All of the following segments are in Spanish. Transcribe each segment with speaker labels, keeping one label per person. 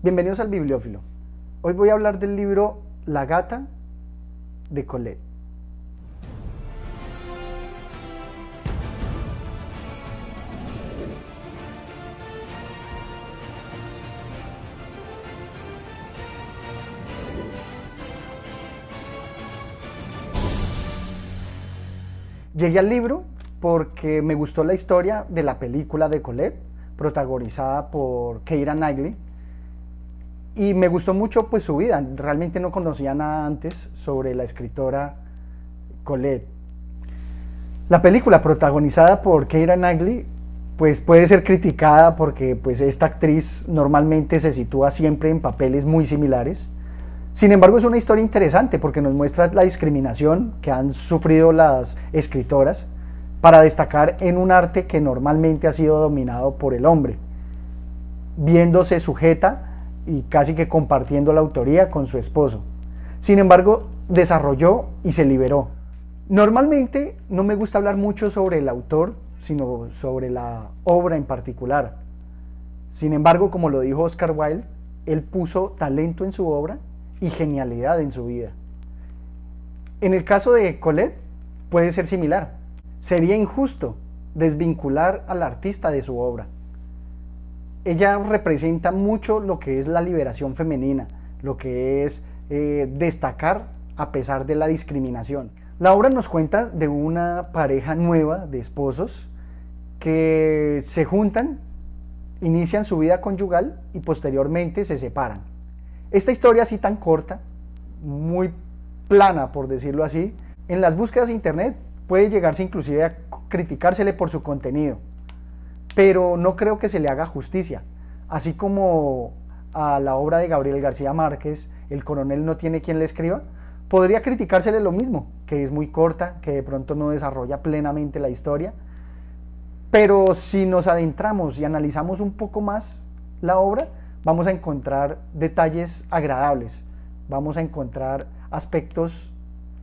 Speaker 1: Bienvenidos al Bibliófilo. Hoy voy a hablar del libro La gata de Colette. Llegué al libro porque me gustó la historia de la película de Colette, protagonizada por Keira Knightley, y me gustó mucho pues su vida. Realmente no conocía nada antes sobre la escritora Colette. La película protagonizada por Keira Knightley pues puede ser criticada porque pues esta actriz normalmente se sitúa siempre en papeles muy similares. Sin embargo, es una historia interesante porque nos muestra la discriminación que han sufrido las escritoras para destacar en un arte que normalmente ha sido dominado por el hombre, viéndose sujeta y casi que compartiendo la autoría con su esposo. Sin embargo, desarrolló y se liberó. Normalmente no me gusta hablar mucho sobre el autor, sino sobre la obra en particular. Sin embargo, como lo dijo Oscar Wilde, él puso talento en su obra y genialidad en su vida. En el caso de Colette puede ser similar. Sería injusto desvincular al artista de su obra ella representa mucho lo que es la liberación femenina, lo que es eh, destacar a pesar de la discriminación. La obra nos cuenta de una pareja nueva de esposos que se juntan, inician su vida conyugal y posteriormente se separan. Esta historia así tan corta, muy plana por decirlo así, en las búsquedas de internet puede llegarse inclusive a criticársele por su contenido pero no creo que se le haga justicia. Así como a la obra de Gabriel García Márquez, El coronel no tiene quien le escriba, podría criticársele lo mismo, que es muy corta, que de pronto no desarrolla plenamente la historia, pero si nos adentramos y analizamos un poco más la obra, vamos a encontrar detalles agradables, vamos a encontrar aspectos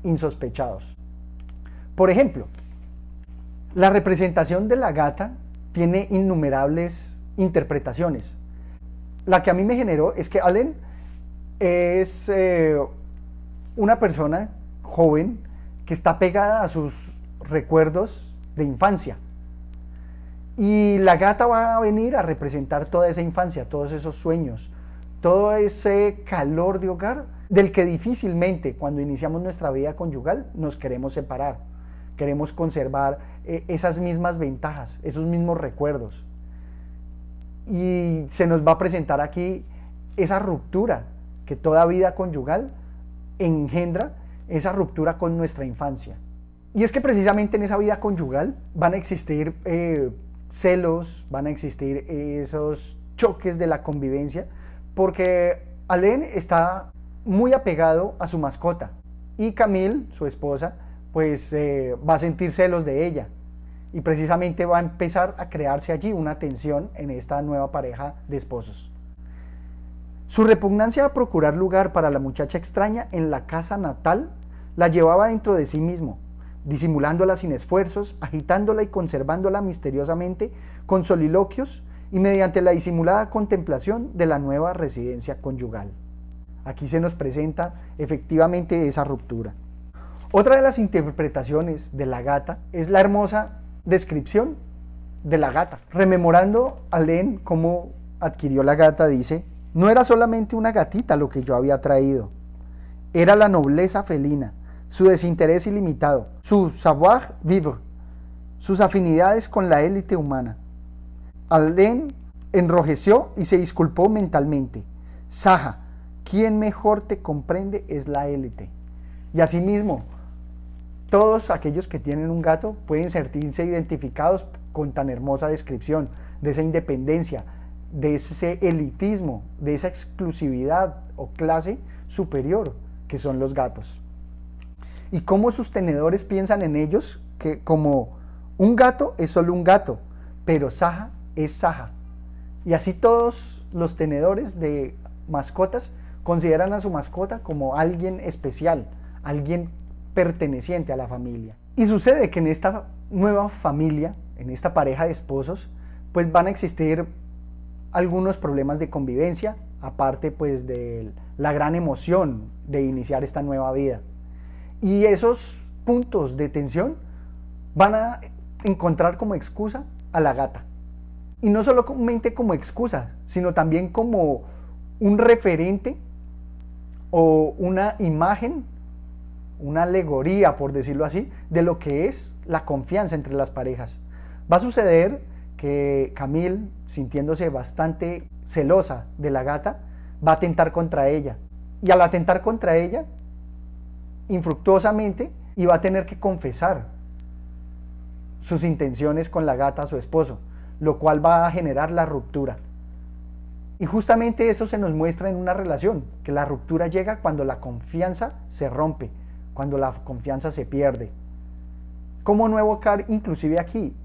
Speaker 1: insospechados. Por ejemplo, la representación de la gata tiene innumerables interpretaciones. La que a mí me generó es que Allen es eh, una persona joven que está pegada a sus recuerdos de infancia. Y la gata va a venir a representar toda esa infancia, todos esos sueños, todo ese calor de hogar del que difícilmente cuando iniciamos nuestra vida conyugal nos queremos separar queremos conservar eh, esas mismas ventajas, esos mismos recuerdos. Y se nos va a presentar aquí esa ruptura que toda vida conyugal engendra, esa ruptura con nuestra infancia. Y es que precisamente en esa vida conyugal van a existir eh, celos, van a existir esos choques de la convivencia, porque Alain está muy apegado a su mascota y Camille, su esposa, pues eh, va a sentir celos de ella y precisamente va a empezar a crearse allí una tensión en esta nueva pareja de esposos. Su repugnancia a procurar lugar para la muchacha extraña en la casa natal la llevaba dentro de sí mismo, disimulándola sin esfuerzos, agitándola y conservándola misteriosamente con soliloquios y mediante la disimulada contemplación de la nueva residencia conyugal. Aquí se nos presenta efectivamente esa ruptura. Otra de las interpretaciones de la gata es la hermosa descripción de la gata. Rememorando a Len cómo adquirió la gata, dice, no era solamente una gatita lo que yo había traído, era la nobleza felina, su desinterés ilimitado, su savoir-vivre, sus afinidades con la élite humana. Alain enrojeció y se disculpó mentalmente. Saja, quien mejor te comprende es la élite. Y asimismo, todos aquellos que tienen un gato pueden sentirse identificados con tan hermosa descripción de esa independencia, de ese elitismo, de esa exclusividad o clase superior que son los gatos. Y cómo sus tenedores piensan en ellos que como un gato es solo un gato, pero Saja es Saja. Y así todos los tenedores de mascotas consideran a su mascota como alguien especial, alguien perteneciente a la familia. Y sucede que en esta nueva familia, en esta pareja de esposos, pues van a existir algunos problemas de convivencia aparte pues de la gran emoción de iniciar esta nueva vida. Y esos puntos de tensión van a encontrar como excusa a la gata. Y no solamente como excusa, sino también como un referente o una imagen, una alegoría, por decirlo así, de lo que es la confianza entre las parejas. Va a suceder que Camille, sintiéndose bastante celosa de la gata, va a atentar contra ella. Y al atentar contra ella, infructuosamente, iba a tener que confesar sus intenciones con la gata a su esposo, lo cual va a generar la ruptura. Y justamente eso se nos muestra en una relación, que la ruptura llega cuando la confianza se rompe, cuando la confianza se pierde. ¿Cómo no evocar inclusive aquí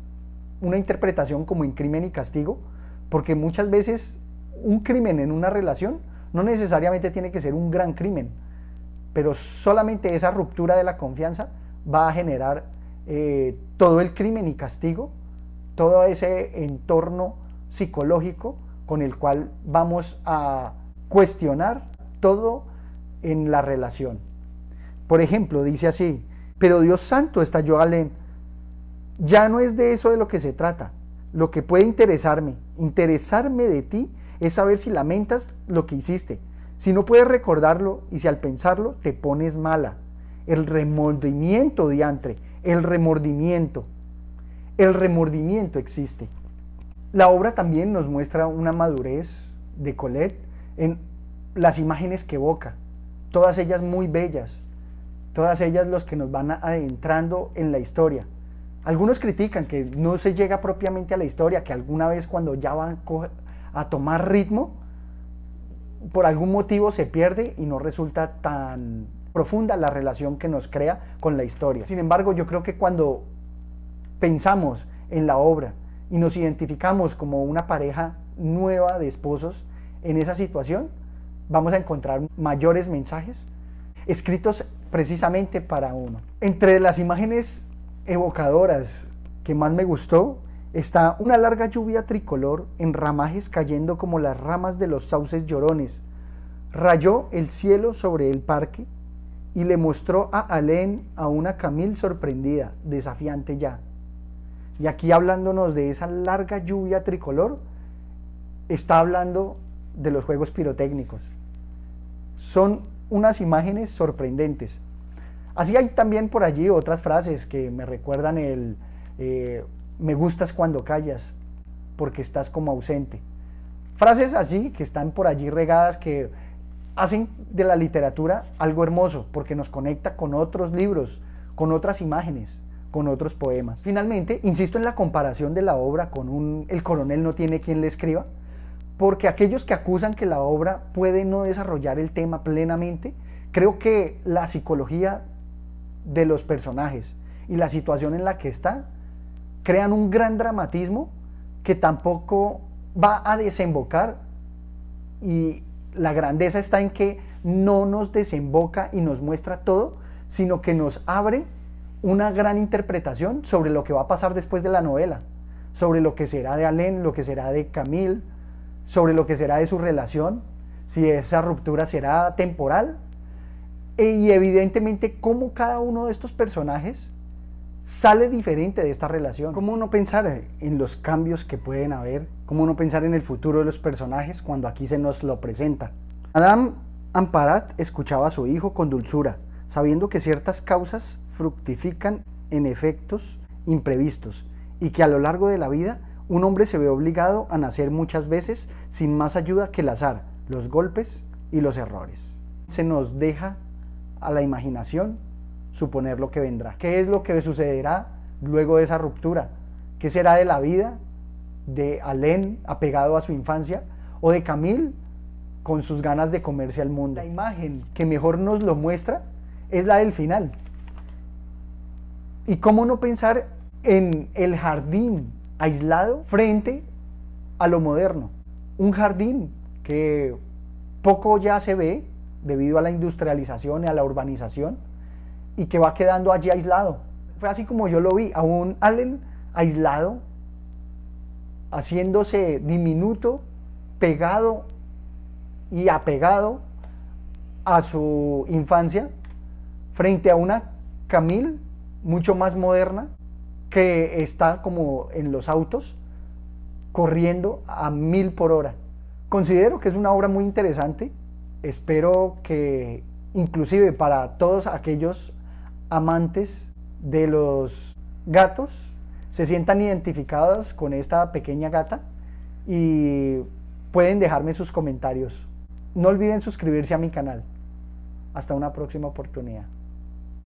Speaker 1: una interpretación como en crimen y castigo? Porque muchas veces un crimen en una relación no necesariamente tiene que ser un gran crimen, pero solamente esa ruptura de la confianza va a generar eh, todo el crimen y castigo, todo ese entorno psicológico con el cual vamos a cuestionar todo en la relación. Por ejemplo, dice así, pero Dios santo, estalló Alén, ya no es de eso de lo que se trata. Lo que puede interesarme, interesarme de ti, es saber si lamentas lo que hiciste, si no puedes recordarlo y si al pensarlo te pones mala. El remordimiento, diantre, el remordimiento. El remordimiento existe. La obra también nos muestra una madurez de Colette en las imágenes que evoca, todas ellas muy bellas, todas ellas los que nos van adentrando en la historia. Algunos critican que no se llega propiamente a la historia, que alguna vez cuando ya van a tomar ritmo, por algún motivo se pierde y no resulta tan profunda la relación que nos crea con la historia. Sin embargo, yo creo que cuando pensamos en la obra y nos identificamos como una pareja nueva de esposos en esa situación, vamos a encontrar mayores mensajes escritos precisamente para uno. Entre las imágenes evocadoras que más me gustó está una larga lluvia tricolor en ramajes cayendo como las ramas de los sauces llorones. Rayó el cielo sobre el parque y le mostró a Alén a una Camille sorprendida, desafiante ya. Y aquí hablándonos de esa larga lluvia tricolor, está hablando de los juegos pirotécnicos. Son unas imágenes sorprendentes. Así hay también por allí otras frases que me recuerdan el eh, me gustas cuando callas, porque estás como ausente. Frases así que están por allí regadas que hacen de la literatura algo hermoso, porque nos conecta con otros libros, con otras imágenes, con otros poemas. Finalmente, insisto en la comparación de la obra con un El coronel no tiene quien le escriba, porque aquellos que acusan que la obra puede no desarrollar el tema plenamente, creo que la psicología de los personajes y la situación en la que están crean un gran dramatismo que tampoco va a desembocar y la grandeza está en que no nos desemboca y nos muestra todo, sino que nos abre una gran interpretación sobre lo que va a pasar después de la novela, sobre lo que será de Alain, lo que será de Camille, sobre lo que será de su relación, si esa ruptura será temporal, e, y evidentemente cómo cada uno de estos personajes sale diferente de esta relación. ¿Cómo no pensar en los cambios que pueden haber? ¿Cómo no pensar en el futuro de los personajes cuando aquí se nos lo presenta? Adam Amparat escuchaba a su hijo con dulzura, sabiendo que ciertas causas fructifican en efectos imprevistos y que a lo largo de la vida un hombre se ve obligado a nacer muchas veces sin más ayuda que el azar, los golpes y los errores. Se nos deja a la imaginación suponer lo que vendrá. ¿Qué es lo que sucederá luego de esa ruptura? ¿Qué será de la vida de Alén apegado a su infancia o de Camille con sus ganas de comerse al mundo? La imagen que mejor nos lo muestra es la del final. ¿Y cómo no pensar en el jardín aislado frente a lo moderno? Un jardín que poco ya se ve debido a la industrialización y a la urbanización y que va quedando allí aislado. Fue así como yo lo vi, a un Allen aislado, haciéndose diminuto, pegado y apegado a su infancia frente a una Camille mucho más moderna que está como en los autos corriendo a mil por hora. Considero que es una obra muy interesante. Espero que inclusive para todos aquellos amantes de los gatos se sientan identificados con esta pequeña gata y pueden dejarme sus comentarios. No olviden suscribirse a mi canal. Hasta una próxima oportunidad.